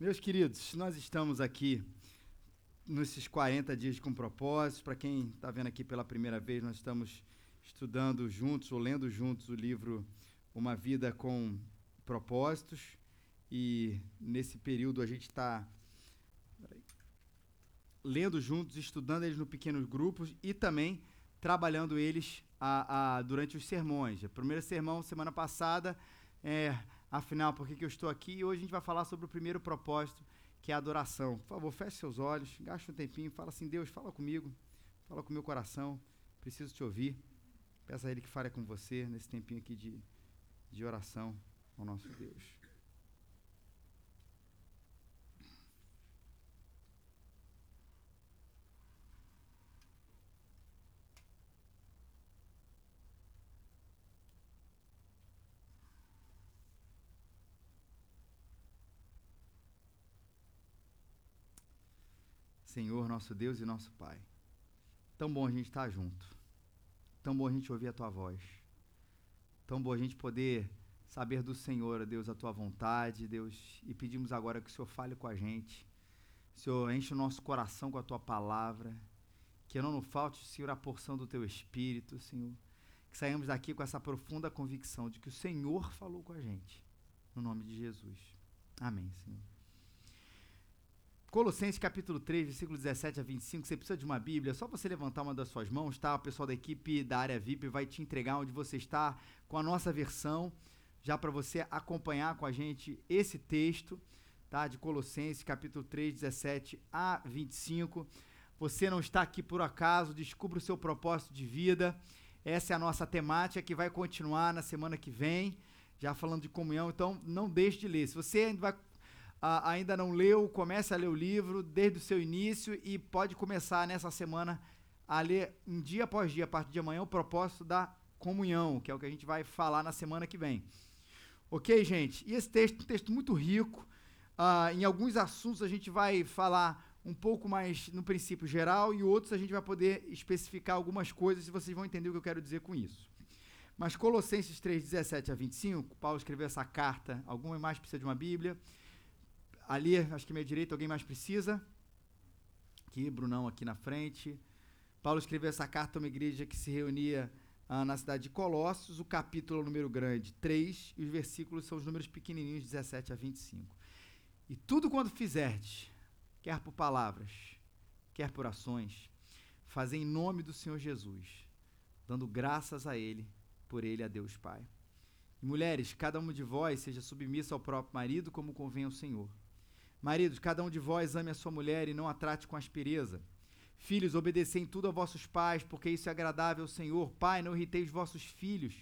Meus queridos, nós estamos aqui nesses 40 dias com propósitos. Para quem está vendo aqui pela primeira vez, nós estamos estudando juntos ou lendo juntos o livro Uma Vida com Propósitos. E nesse período a gente está lendo juntos, estudando eles no pequenos grupos e também trabalhando eles a, a, durante os sermões. O primeiro sermão, semana passada, é Afinal, por que, que eu estou aqui? E hoje a gente vai falar sobre o primeiro propósito, que é a adoração. Por favor, feche seus olhos, gaste um tempinho, fala assim: Deus, fala comigo, fala com o meu coração, preciso te ouvir. Peça a Ele que fale com você nesse tempinho aqui de, de oração ao nosso Deus. Senhor, nosso Deus e nosso Pai. Tão bom a gente estar junto. Tão bom a gente ouvir a tua voz. Tão bom a gente poder saber do Senhor, Deus, a tua vontade, Deus, e pedimos agora que o Senhor fale com a gente. Senhor, enche o nosso coração com a tua palavra. Que não nos falte, Senhor, a porção do teu espírito, Senhor. Que saímos daqui com essa profunda convicção de que o Senhor falou com a gente. No nome de Jesus. Amém, Senhor. Colossenses capítulo 3, versículo 17 a 25, você precisa de uma Bíblia, é só você levantar uma das suas mãos, tá? O pessoal da equipe da área VIP vai te entregar onde você está com a nossa versão, já para você acompanhar com a gente esse texto, tá? De Colossenses capítulo 3, 17 a 25. Você não está aqui por acaso, descubra o seu propósito de vida. Essa é a nossa temática que vai continuar na semana que vem, já falando de comunhão, então não deixe de ler. Se você ainda vai ah, ainda não leu, comece a ler o livro desde o seu início e pode começar nessa semana a ler um dia após dia, a partir de amanhã, o propósito da comunhão, que é o que a gente vai falar na semana que vem. Ok, gente? E esse texto é um texto muito rico. Ah, em alguns assuntos a gente vai falar um pouco mais no princípio geral e outros a gente vai poder especificar algumas coisas e vocês vão entender o que eu quero dizer com isso. Mas Colossenses 3, 17 a 25, Paulo escreveu essa carta. Alguma mais precisa de uma Bíblia? Ali, acho que minha direita, alguém mais precisa? Aqui, Brunão aqui na frente. Paulo escreveu essa carta a uma igreja que se reunia ah, na cidade de Colossos. O capítulo é o número grande, 3, e os versículos são os números pequenininhos, 17 a 25. E tudo quando fizerdes, quer por palavras, quer por ações, fazer em nome do Senhor Jesus, dando graças a Ele, por Ele a Deus Pai. E mulheres, cada um de vós seja submissa ao próprio marido, como convém ao Senhor. Maridos, cada um de vós ame a sua mulher e não a trate com aspereza. Filhos, obedecei em tudo a vossos pais, porque isso é agradável ao Senhor. Pai, não irritei os vossos filhos,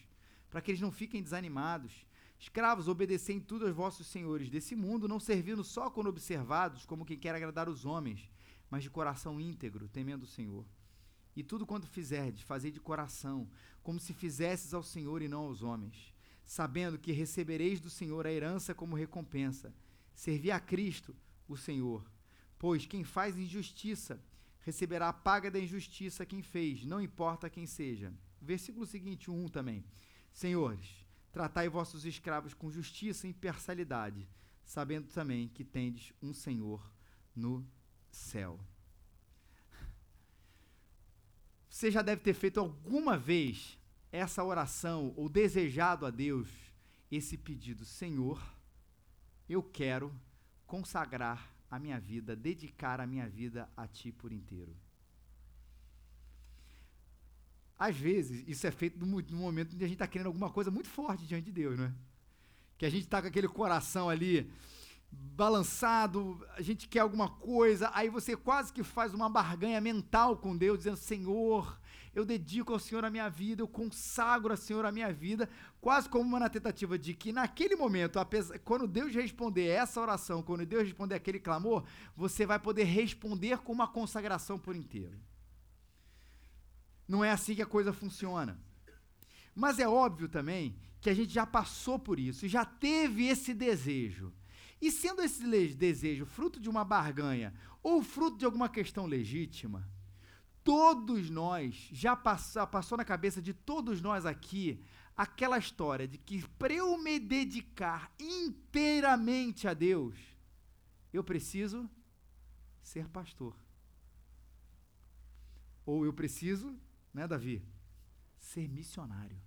para que eles não fiquem desanimados. Escravos, obedecei em tudo aos vossos senhores desse mundo, não servindo só quando observados, como quem quer agradar os homens, mas de coração íntegro, temendo o Senhor. E tudo quanto fizerdes, fazei de coração, como se fizesses ao Senhor e não aos homens, sabendo que recebereis do Senhor a herança como recompensa Servi a Cristo, o Senhor. Pois quem faz injustiça receberá a paga da injustiça quem fez, não importa quem seja. Versículo seguinte, 1 também. Senhores, tratai vossos escravos com justiça e imparcialidade, sabendo também que tendes um Senhor no céu. Você já deve ter feito alguma vez essa oração ou desejado a Deus esse pedido: Senhor, eu quero consagrar a minha vida, dedicar a minha vida a Ti por inteiro. Às vezes, isso é feito no momento em que a gente está querendo alguma coisa muito forte diante de Deus, não é? Que a gente está com aquele coração ali balançado, a gente quer alguma coisa, aí você quase que faz uma barganha mental com Deus, dizendo: Senhor, eu dedico ao Senhor a minha vida, eu consagro ao Senhor a minha vida, quase como uma tentativa de que naquele momento, apesar, quando Deus responder essa oração, quando Deus responder aquele clamor, você vai poder responder com uma consagração por inteiro. Não é assim que a coisa funciona. Mas é óbvio também que a gente já passou por isso, já teve esse desejo. E sendo esse desejo fruto de uma barganha ou fruto de alguma questão legítima, todos nós, já passou, passou na cabeça de todos nós aqui, aquela história de que para eu me dedicar inteiramente a Deus, eu preciso ser pastor. Ou eu preciso, né, Davi, ser missionário.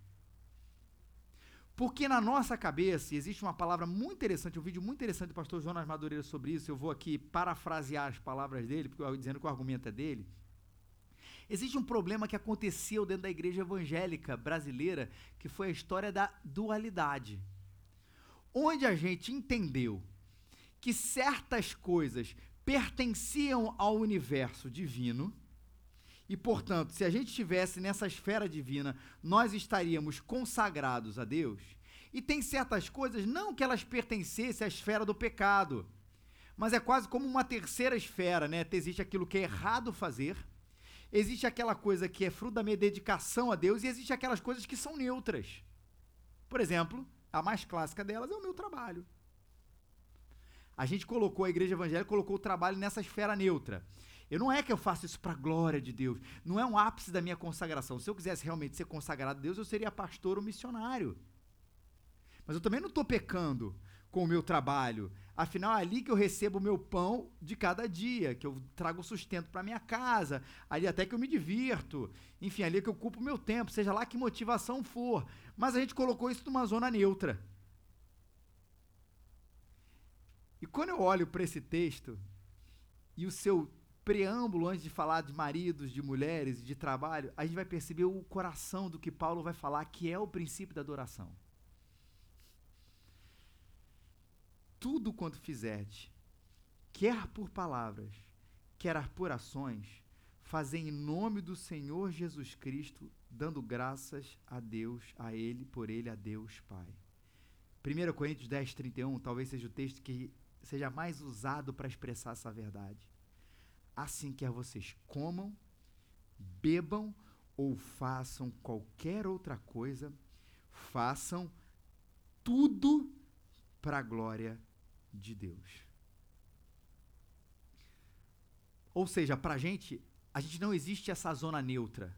Porque na nossa cabeça existe uma palavra muito interessante, um vídeo muito interessante do pastor Jonas Madureira sobre isso. Eu vou aqui parafrasear as palavras dele, porque dizendo que o argumento é dele. Existe um problema que aconteceu dentro da igreja evangélica brasileira, que foi a história da dualidade. Onde a gente entendeu que certas coisas pertenciam ao universo divino, e, portanto, se a gente estivesse nessa esfera divina, nós estaríamos consagrados a Deus. E tem certas coisas, não que elas pertencessem à esfera do pecado, mas é quase como uma terceira esfera, né? Existe aquilo que é errado fazer, existe aquela coisa que é fruto da minha dedicação a Deus, e existe aquelas coisas que são neutras. Por exemplo, a mais clássica delas é o meu trabalho. A gente colocou, a igreja evangélica colocou o trabalho nessa esfera neutra. Eu não é que eu faço isso para a glória de Deus. Não é um ápice da minha consagração. Se eu quisesse realmente ser consagrado a Deus, eu seria pastor ou missionário. Mas eu também não estou pecando com o meu trabalho. Afinal, é ali que eu recebo o meu pão de cada dia, que eu trago sustento para minha casa, ali até que eu me divirto. Enfim, ali é que eu ocupo o meu tempo, seja lá que motivação for. Mas a gente colocou isso numa zona neutra. E quando eu olho para esse texto e o seu preâmbulo antes de falar de maridos, de mulheres, de trabalho, a gente vai perceber o coração do que Paulo vai falar, que é o princípio da adoração. Tudo quanto fizerte, quer por palavras, quer por ações, fazem em nome do Senhor Jesus Cristo, dando graças a Deus, a Ele, por Ele, a Deus Pai. 1 Coríntios 10, 31, talvez seja o texto que seja mais usado para expressar essa verdade. Assim quer vocês comam, bebam ou façam qualquer outra coisa, façam tudo para a glória de Deus. Ou seja, para a gente, a gente não existe essa zona neutra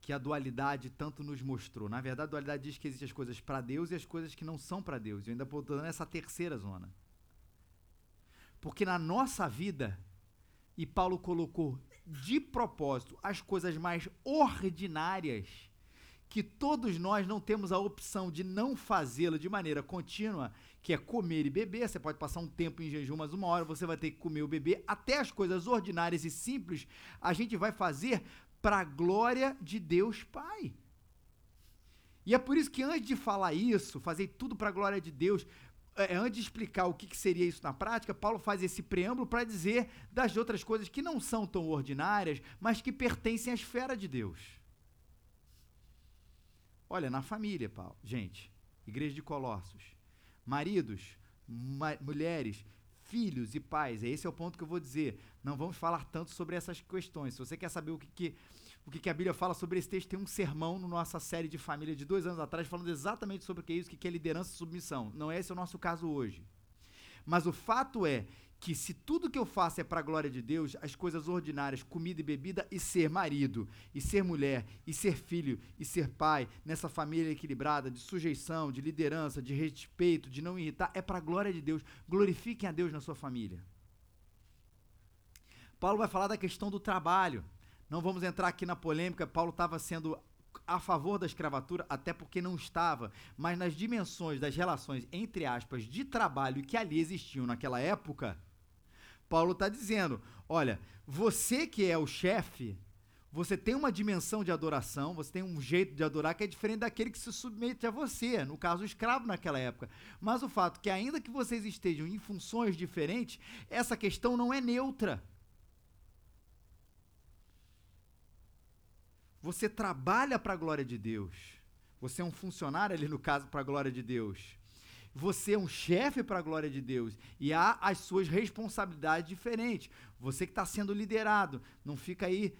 que a dualidade tanto nos mostrou. Na verdade, a dualidade diz que existem as coisas para Deus e as coisas que não são para Deus. Eu ainda estou dando essa terceira zona. Porque na nossa vida, e Paulo colocou de propósito as coisas mais ordinárias que todos nós não temos a opção de não fazê-lo de maneira contínua, que é comer e beber. Você pode passar um tempo em jejum, mas uma hora você vai ter que comer ou beber. Até as coisas ordinárias e simples a gente vai fazer para a glória de Deus Pai. E é por isso que antes de falar isso, fazer tudo para a glória de Deus, é, é, antes de explicar o que, seria isso na prática, Paulo faz esse preâmbulo para dizer das outras coisas que não são tão ordinárias, mas que pertencem à esfera de Deus. Olha, na família, Paulo, gente, igreja de Colossos, maridos, ma mulheres, filhos e pais, esse é o ponto que eu vou dizer. Não vamos falar tanto sobre essas questões. Se você quer saber o que, que o que, que, a Bíblia fala sobre esse texto. Tem um sermão na nossa série de família de dois anos atrás falando exatamente sobre o que é isso, o que é liderança e submissão. Não é esse o nosso caso hoje. Mas o fato é que se tudo que eu faço é para a glória de Deus, as coisas ordinárias, comida e bebida, e ser marido, e ser mulher, e ser filho, e ser pai, nessa família equilibrada, de sujeição, de liderança, de respeito, de não irritar, é para a glória de Deus. Glorifiquem a Deus na sua família. Paulo vai falar da questão do trabalho. Não vamos entrar aqui na polêmica, Paulo estava sendo a favor da escravatura, até porque não estava, mas nas dimensões das relações, entre aspas, de trabalho que ali existiam naquela época, Paulo está dizendo: olha, você que é o chefe, você tem uma dimensão de adoração, você tem um jeito de adorar que é diferente daquele que se submete a você, no caso, o escravo naquela época. Mas o fato é que, ainda que vocês estejam em funções diferentes, essa questão não é neutra. Você trabalha para a glória de Deus. Você é um funcionário ali, no caso, para a glória de Deus. Você é um chefe para a glória de Deus. E há as suas responsabilidades diferentes. Você que está sendo liderado, não fica aí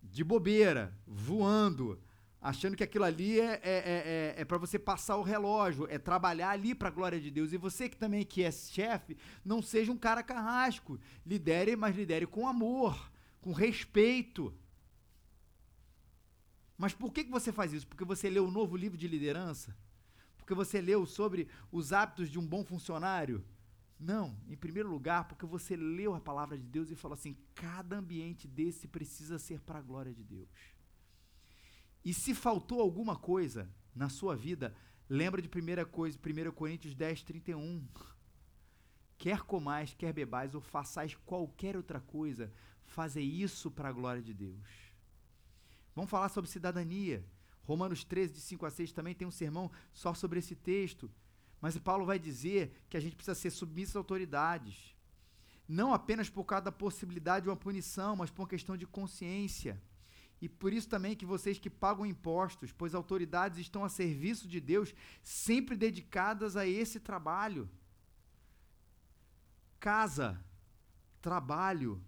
de bobeira, voando, achando que aquilo ali é, é, é, é, é para você passar o relógio, é trabalhar ali para a glória de Deus. E você que também que é chefe, não seja um cara carrasco. Lidere, mas lidere com amor, com respeito. Mas por que, que você faz isso? Porque você leu o novo livro de liderança? Porque você leu sobre os hábitos de um bom funcionário? Não, em primeiro lugar, porque você leu a palavra de Deus e falou assim: cada ambiente desse precisa ser para a glória de Deus. E se faltou alguma coisa na sua vida, lembra de 1 coisa, 1 Coríntios 10, 31. Quer comais, quer bebais ou façais qualquer outra coisa, fazer isso para a glória de Deus. Vamos falar sobre cidadania. Romanos 13, de 5 a 6, também tem um sermão só sobre esse texto. Mas Paulo vai dizer que a gente precisa ser submisso às autoridades. Não apenas por causa da possibilidade de uma punição, mas por uma questão de consciência. E por isso também que vocês que pagam impostos, pois autoridades estão a serviço de Deus, sempre dedicadas a esse trabalho. Casa, trabalho,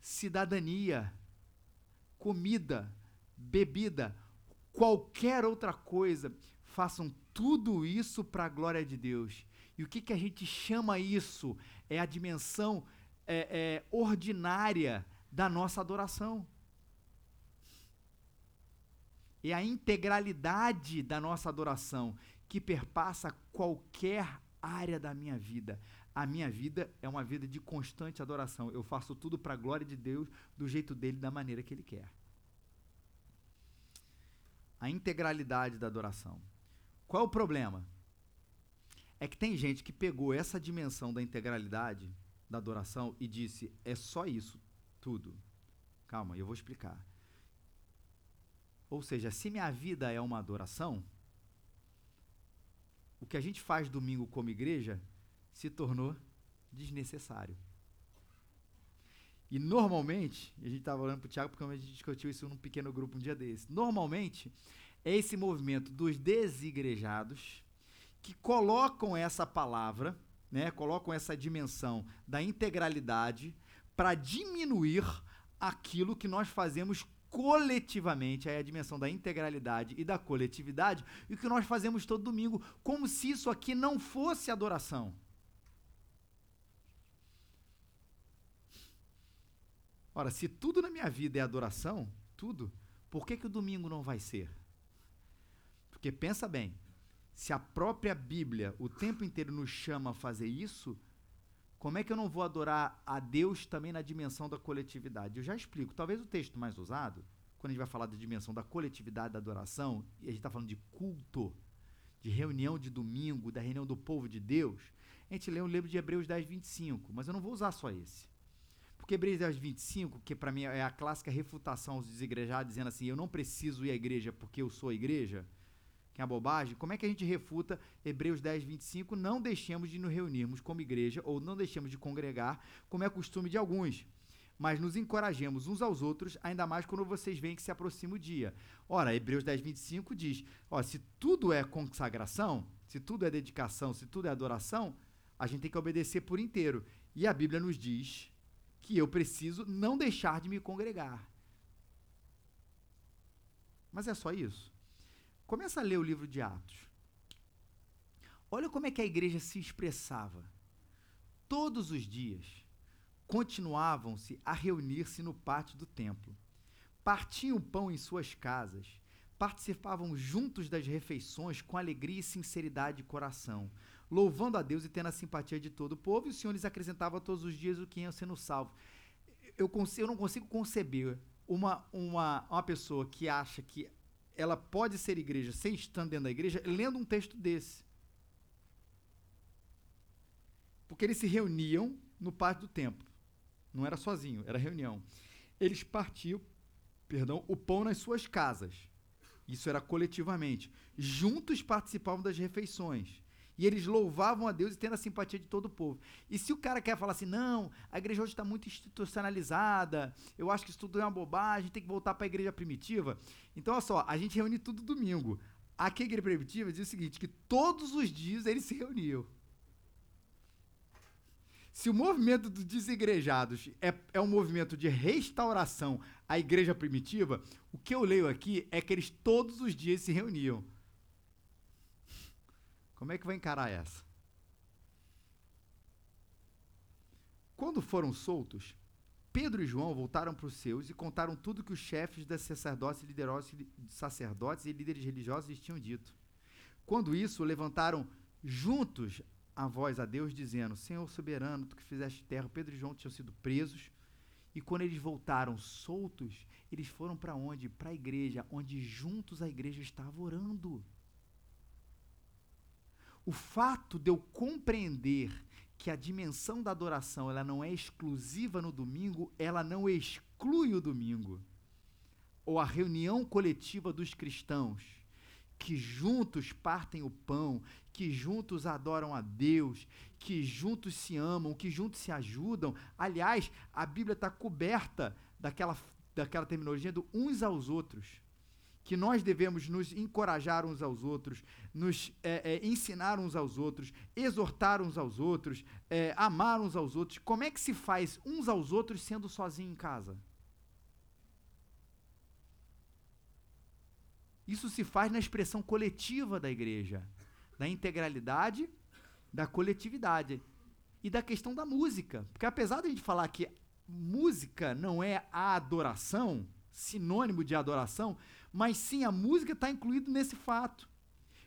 cidadania, comida, bebida, qualquer outra coisa, façam tudo isso para a glória de Deus. E o que, que a gente chama isso? É a dimensão é, é, ordinária da nossa adoração. É a integralidade da nossa adoração que perpassa qualquer área da minha vida. A minha vida é uma vida de constante adoração. Eu faço tudo para a glória de Deus, do jeito dele, da maneira que ele quer. A integralidade da adoração. Qual é o problema? É que tem gente que pegou essa dimensão da integralidade da adoração e disse: é só isso, tudo. Calma, eu vou explicar. Ou seja, se minha vida é uma adoração, o que a gente faz domingo como igreja se tornou desnecessário. E normalmente, a gente estava olhando para o Tiago porque a gente discutiu isso num pequeno grupo um dia desse. Normalmente, é esse movimento dos desigrejados que colocam essa palavra, né, colocam essa dimensão da integralidade para diminuir aquilo que nós fazemos coletivamente, aí a dimensão da integralidade e da coletividade, e o que nós fazemos todo domingo, como se isso aqui não fosse adoração. Ora, se tudo na minha vida é adoração, tudo, por que, que o domingo não vai ser? Porque pensa bem, se a própria Bíblia o tempo inteiro nos chama a fazer isso, como é que eu não vou adorar a Deus também na dimensão da coletividade? Eu já explico. Talvez o texto mais usado, quando a gente vai falar da dimensão da coletividade da adoração, e a gente está falando de culto, de reunião de domingo, da reunião do povo de Deus, a gente lê o livro de Hebreus 10, 25, mas eu não vou usar só esse. Hebreus 10, 25, que para mim é a clássica refutação aos desigrejados, dizendo assim: eu não preciso ir à igreja porque eu sou a igreja que é a bobagem, como é que a gente refuta Hebreus 10, 25? Não deixemos de nos reunirmos como igreja, ou não deixemos de congregar, como é costume de alguns, mas nos encorajemos uns aos outros, ainda mais quando vocês veem que se aproxima o dia. Ora, Hebreus 10, 25 diz: ó, se tudo é consagração, se tudo é dedicação, se tudo é adoração, a gente tem que obedecer por inteiro. E a Bíblia nos diz que eu preciso não deixar de me congregar. Mas é só isso? Começa a ler o livro de Atos. Olha como é que a igreja se expressava. Todos os dias continuavam-se a reunir-se no pátio do templo. Partiam pão em suas casas, participavam juntos das refeições com alegria e sinceridade de coração, louvando a Deus e tendo a simpatia de todo o povo, e o Senhor lhes acrescentava todos os dias o que iam sendo salvos. Eu, eu não consigo conceber uma, uma, uma pessoa que acha que ela pode ser igreja sem estar dentro da igreja, lendo um texto desse. Porque eles se reuniam no pátio do templo. Não era sozinho, era reunião. Eles partiam, perdão, o pão nas suas casas. Isso era coletivamente. Juntos participavam das refeições. E eles louvavam a Deus e tendo a simpatia de todo o povo. E se o cara quer falar assim, não, a igreja hoje está muito institucionalizada, eu acho que isso tudo é uma bobagem, tem que voltar para a igreja primitiva. Então, olha só, a gente reúne tudo domingo. Aqui a igreja primitiva diz o seguinte, que todos os dias eles se reuniam. Se o movimento dos desigrejados é, é um movimento de restauração à igreja primitiva, o que eu leio aqui é que eles todos os dias se reuniam. Como é que vai encarar essa? Quando foram soltos, Pedro e João voltaram para os seus e contaram tudo que os chefes das sacerdotes, e líderes religiosos lhes tinham dito. Quando isso, levantaram juntos a voz a Deus, dizendo: Senhor soberano, tu que fizeste terra, Pedro e João tinham sido presos. E quando eles voltaram soltos, eles foram para onde? Para a igreja, onde juntos a igreja estava orando. O fato de eu compreender que a dimensão da adoração ela não é exclusiva no domingo, ela não exclui o domingo. Ou a reunião coletiva dos cristãos, que juntos partem o pão, que juntos adoram a Deus, que juntos se amam, que juntos se ajudam. Aliás, a Bíblia está coberta daquela, daquela terminologia do uns aos outros. Que nós devemos nos encorajar uns aos outros, nos é, é, ensinar uns aos outros, exortar uns aos outros, é, amar uns aos outros. Como é que se faz uns aos outros sendo sozinho em casa? Isso se faz na expressão coletiva da igreja da integralidade, da coletividade e da questão da música. Porque apesar de a gente falar que música não é a adoração, sinônimo de adoração, mas sim a música está incluído nesse fato.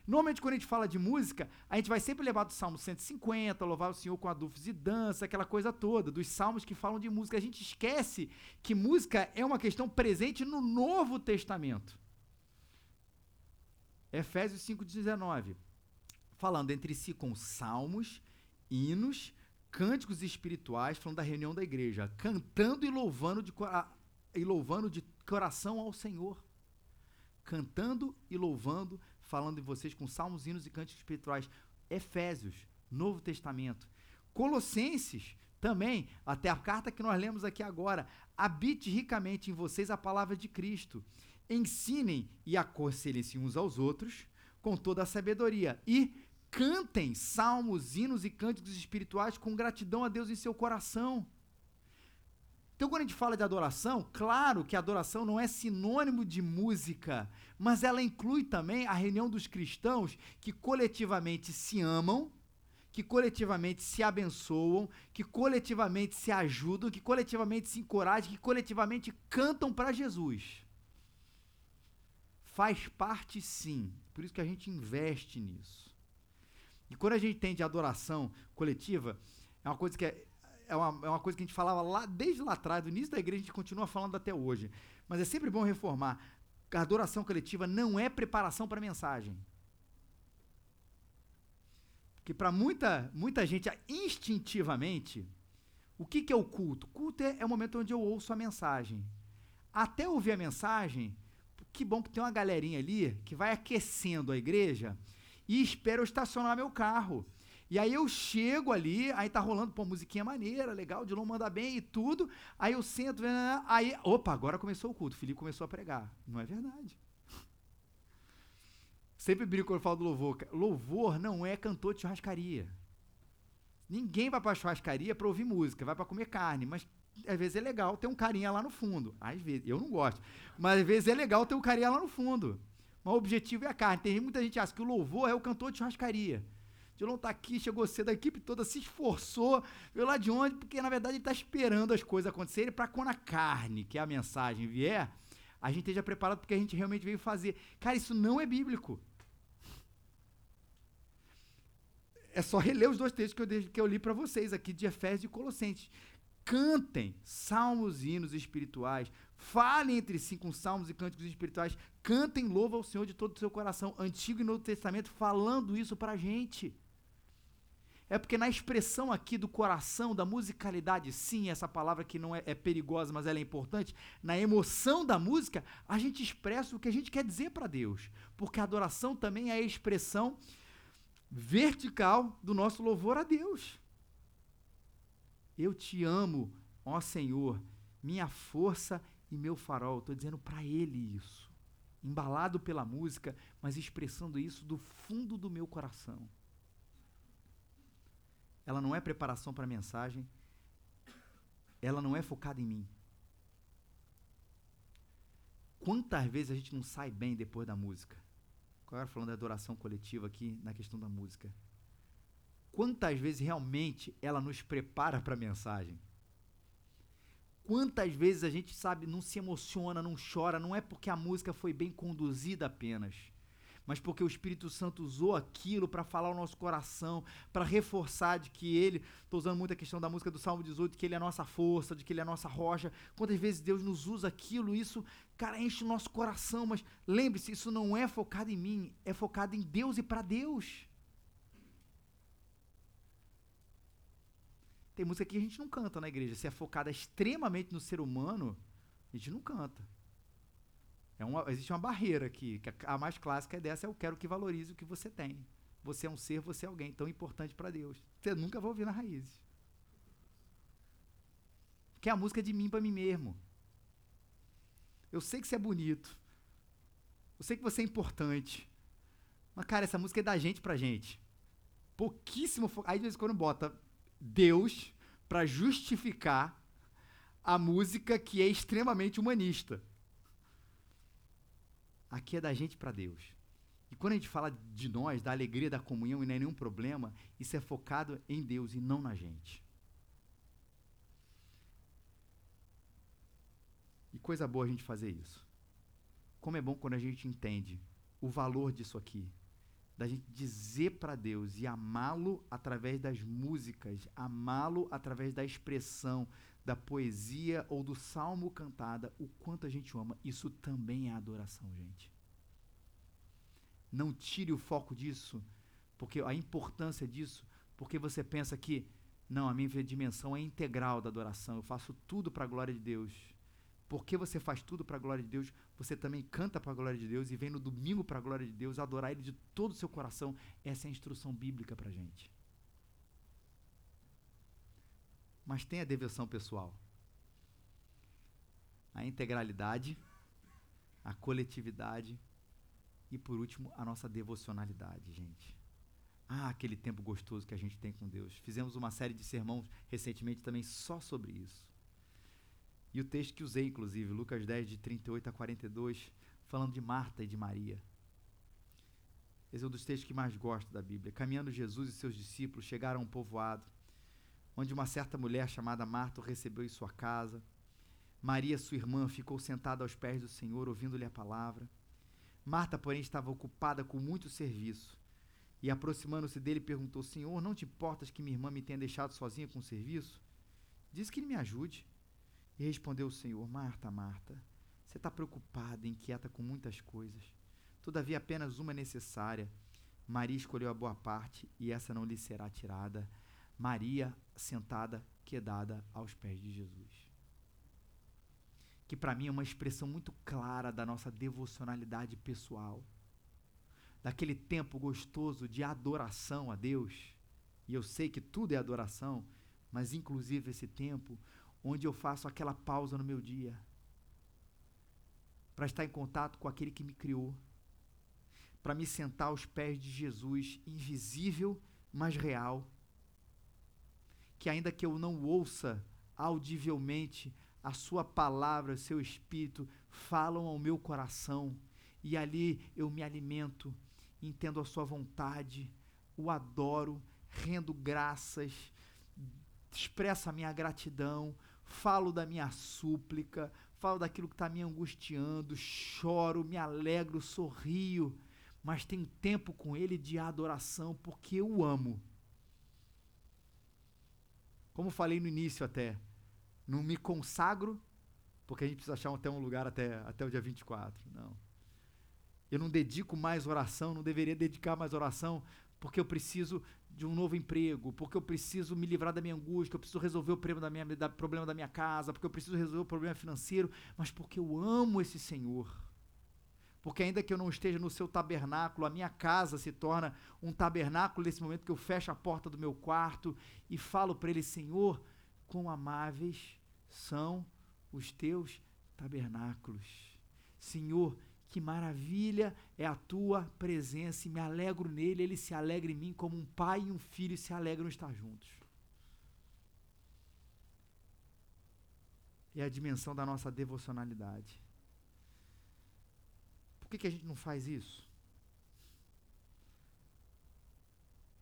Normalmente, quando a gente fala de música, a gente vai sempre levar do Salmo 150, louvar o Senhor com adufes e dança, aquela coisa toda, dos salmos que falam de música. A gente esquece que música é uma questão presente no Novo Testamento. Efésios 5,19 falando entre si com salmos, hinos, cânticos espirituais, falando da reunião da igreja, cantando e louvando de, e louvando de coração ao Senhor. Cantando e louvando, falando de vocês com salmos, hinos e cânticos espirituais. Efésios, Novo Testamento. Colossenses, também, até a carta que nós lemos aqui agora. Habite ricamente em vocês a palavra de Cristo. Ensinem e aconselhem-se uns aos outros com toda a sabedoria. E cantem salmos, hinos e cânticos espirituais com gratidão a Deus em seu coração. Então, quando a gente fala de adoração, claro que adoração não é sinônimo de música, mas ela inclui também a reunião dos cristãos que coletivamente se amam, que coletivamente se abençoam, que coletivamente se ajudam, que coletivamente se encorajam, que coletivamente cantam para Jesus. Faz parte sim, por isso que a gente investe nisso. E quando a gente tem de adoração coletiva, é uma coisa que é, é, uma, é uma coisa que a gente falava lá desde lá atrás, do início da igreja, a gente continua falando até hoje. Mas é sempre bom reformar. A adoração coletiva não é preparação para a mensagem. Porque para muita, muita gente, instintivamente, o que, que é o culto? Culto é, é o momento onde eu ouço a mensagem. Até ouvir a mensagem, que bom que tem uma galerinha ali que vai aquecendo a igreja e espero estacionar meu carro. E aí eu chego ali, aí tá rolando, pô, musiquinha maneira, legal, Dilon manda bem e tudo. Aí eu sento, aí, opa, agora começou o culto, o Felipe começou a pregar. Não é verdade. Sempre brinco quando eu falo do louvor. Louvor não é cantor de churrascaria. Ninguém vai pra churrascaria pra ouvir música, vai para comer carne, mas às vezes é legal ter um carinha lá no fundo. Às vezes, eu não gosto, mas às vezes é legal ter um carinha lá no fundo. Mas o objetivo é a carne. Tem muita gente que acha que o louvor é o cantor de churrascaria. Dilon tá aqui, chegou cedo, a equipe toda se esforçou, veio lá de onde, porque na verdade ele está esperando as coisas acontecerem para quando a carne, que é a mensagem, vier, a gente esteja preparado porque a gente realmente veio fazer. Cara, isso não é bíblico. É só reler os dois textos que eu, que eu li para vocês aqui, de Efésios e Colossenses. Cantem salmos e hinos espirituais, falem entre si com salmos e cânticos espirituais, cantem louva ao Senhor de todo o seu coração, Antigo e Novo Testamento, falando isso para a gente. É porque na expressão aqui do coração, da musicalidade, sim, essa palavra que não é, é, perigosa, mas ela é importante, na emoção da música, a gente expressa o que a gente quer dizer para Deus. Porque a adoração também é a expressão vertical do nosso louvor a Deus. Eu te amo, ó Senhor, minha força e meu farol. Estou dizendo para Ele isso embalado pela música, mas expressando isso do fundo do meu coração. Ela não é preparação para a mensagem, ela não é focada em mim. Quantas vezes a gente não sai bem depois da música? Agora falando da adoração coletiva aqui na questão da música. Quantas vezes realmente ela nos prepara para a mensagem? Quantas vezes a gente sabe, não se emociona, não chora, não é porque a música foi bem conduzida apenas, mas porque o Espírito Santo usou aquilo para falar o nosso coração, para reforçar de que Ele, estou usando muito a questão da música do Salmo 18, que Ele é a nossa força, de que Ele é a nossa rocha. Quantas vezes Deus nos usa aquilo, isso, cara, enche o nosso coração, mas lembre-se, isso não é focado em mim, é focado em Deus e para Deus. Tem música que a gente não canta na igreja, se é focada extremamente no ser humano, a gente não canta. É uma, existe uma barreira aqui, que a, a mais clássica é dessa, é eu quero que valorize o que você tem. Você é um ser, você é alguém tão importante para Deus. Você nunca vai ouvir na raiz. Que é a música de mim para mim mesmo. Eu sei que você é bonito. Eu sei que você é importante. Mas, cara, essa música é da gente pra gente. Pouquíssimo. Aí, de vez em quando, bota Deus para justificar a música que é extremamente humanista. Aqui é da gente para Deus. E quando a gente fala de nós, da alegria, da comunhão e não é nenhum problema, isso é focado em Deus e não na gente. E coisa boa a gente fazer isso. Como é bom quando a gente entende o valor disso aqui. Da gente dizer para Deus e amá-lo através das músicas, amá-lo através da expressão, da poesia ou do salmo cantada, o quanto a gente ama, isso também é adoração, gente. Não tire o foco disso, porque a importância disso, porque você pensa que não, a minha dimensão é integral da adoração, eu faço tudo para a glória de Deus. Porque você faz tudo para a glória de Deus, você também canta para a glória de Deus e vem no domingo para a glória de Deus adorar Ele de todo o seu coração. Essa é a instrução bíblica para a gente. mas tem a devoção pessoal. A integralidade, a coletividade e, por último, a nossa devocionalidade, gente. Ah, aquele tempo gostoso que a gente tem com Deus. Fizemos uma série de sermões recentemente também só sobre isso. E o texto que usei, inclusive, Lucas 10, de 38 a 42, falando de Marta e de Maria. Esse é um dos textos que mais gosto da Bíblia. Caminhando Jesus e seus discípulos chegaram a um povoado onde uma certa mulher chamada Marta o recebeu em sua casa. Maria, sua irmã, ficou sentada aos pés do Senhor, ouvindo-lhe a palavra. Marta, porém, estava ocupada com muito serviço. E, aproximando-se dele, perguntou: Senhor, não te importas que minha irmã me tenha deixado sozinha com o serviço? Diz que ele me ajude. E respondeu o Senhor: Marta, Marta, você está preocupada inquieta com muitas coisas. Todavia, apenas uma é necessária. Maria escolheu a boa parte e essa não lhe será tirada. Maria sentada, quedada aos pés de Jesus. Que para mim é uma expressão muito clara da nossa devocionalidade pessoal, daquele tempo gostoso de adoração a Deus. E eu sei que tudo é adoração, mas inclusive esse tempo onde eu faço aquela pausa no meu dia para estar em contato com aquele que me criou, para me sentar aos pés de Jesus, invisível, mas real que ainda que eu não ouça audivelmente, a sua palavra, seu espírito falam ao meu coração e ali eu me alimento, entendo a sua vontade, o adoro, rendo graças, expresso a minha gratidão, falo da minha súplica, falo daquilo que está me angustiando, choro, me alegro, sorrio, mas tenho tempo com Ele de adoração porque eu amo. Como falei no início até, não me consagro, porque a gente precisa achar até um lugar até, até o dia 24. Não. Eu não dedico mais oração, não deveria dedicar mais oração, porque eu preciso de um novo emprego, porque eu preciso me livrar da minha angústia, eu preciso resolver o problema da minha, da, problema da minha casa, porque eu preciso resolver o problema financeiro, mas porque eu amo esse Senhor porque ainda que eu não esteja no seu tabernáculo, a minha casa se torna um tabernáculo nesse momento que eu fecho a porta do meu quarto e falo para ele: Senhor, quão amáveis são os teus tabernáculos. Senhor, que maravilha é a tua presença e me alegro nele, ele se alegra em mim como um pai e um filho se alegram estar juntos. É a dimensão da nossa devocionalidade. Por que, que a gente não faz isso?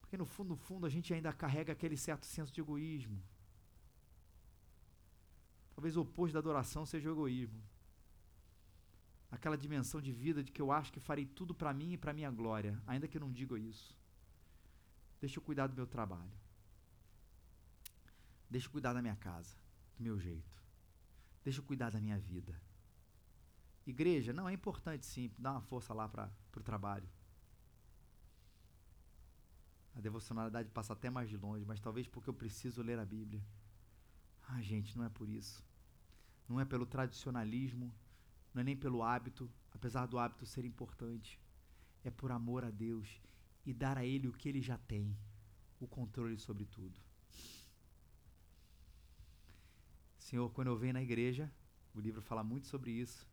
Porque no fundo, no fundo, a gente ainda carrega aquele certo senso de egoísmo. Talvez o oposto da adoração seja o egoísmo. Aquela dimensão de vida de que eu acho que farei tudo para mim e para minha glória, ainda que eu não diga isso. Deixa eu cuidar do meu trabalho. Deixa eu cuidar da minha casa, do meu jeito. Deixa eu cuidar da minha vida. Igreja, não, é importante sim, dar uma força lá para o trabalho. A devocionalidade passa até mais de longe, mas talvez porque eu preciso ler a Bíblia. Ah, gente, não é por isso. Não é pelo tradicionalismo, não é nem pelo hábito, apesar do hábito ser importante. É por amor a Deus e dar a Ele o que Ele já tem, o controle sobre tudo. Senhor, quando eu venho na igreja, o livro fala muito sobre isso,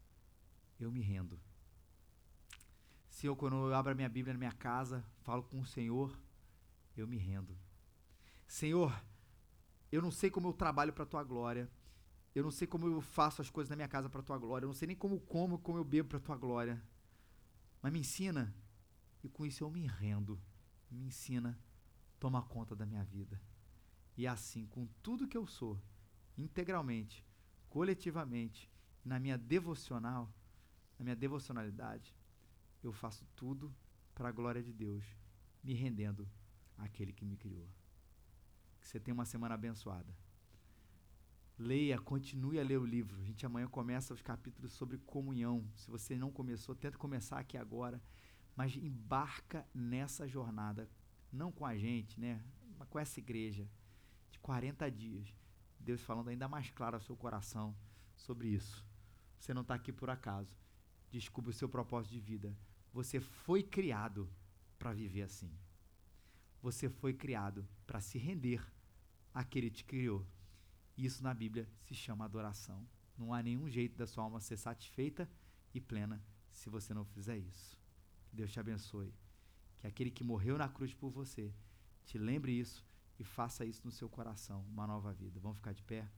eu me rendo. Senhor, quando eu abro a minha Bíblia na minha casa, falo com o Senhor, eu me rendo. Senhor, eu não sei como eu trabalho para a tua glória. Eu não sei como eu faço as coisas na minha casa para tua glória. Eu não sei nem como como, como eu bebo para tua glória. Mas me ensina. E com isso eu me rendo. Me ensina. Toma conta da minha vida. E assim, com tudo que eu sou, integralmente, coletivamente, na minha devocional, na minha devocionalidade, eu faço tudo para a glória de Deus, me rendendo àquele que me criou. Que você tenha uma semana abençoada. Leia, continue a ler o livro. A gente amanhã começa os capítulos sobre comunhão. Se você não começou, tenta começar aqui agora, mas embarca nessa jornada, não com a gente, né, mas com essa igreja de 40 dias. Deus falando ainda mais claro ao seu coração sobre isso. Você não está aqui por acaso. Descubra o seu propósito de vida. Você foi criado para viver assim. Você foi criado para se render àquele que te criou. Isso na Bíblia se chama adoração. Não há nenhum jeito da sua alma ser satisfeita e plena se você não fizer isso. Que Deus te abençoe. Que aquele que morreu na cruz por você te lembre isso e faça isso no seu coração, uma nova vida. Vamos ficar de pé?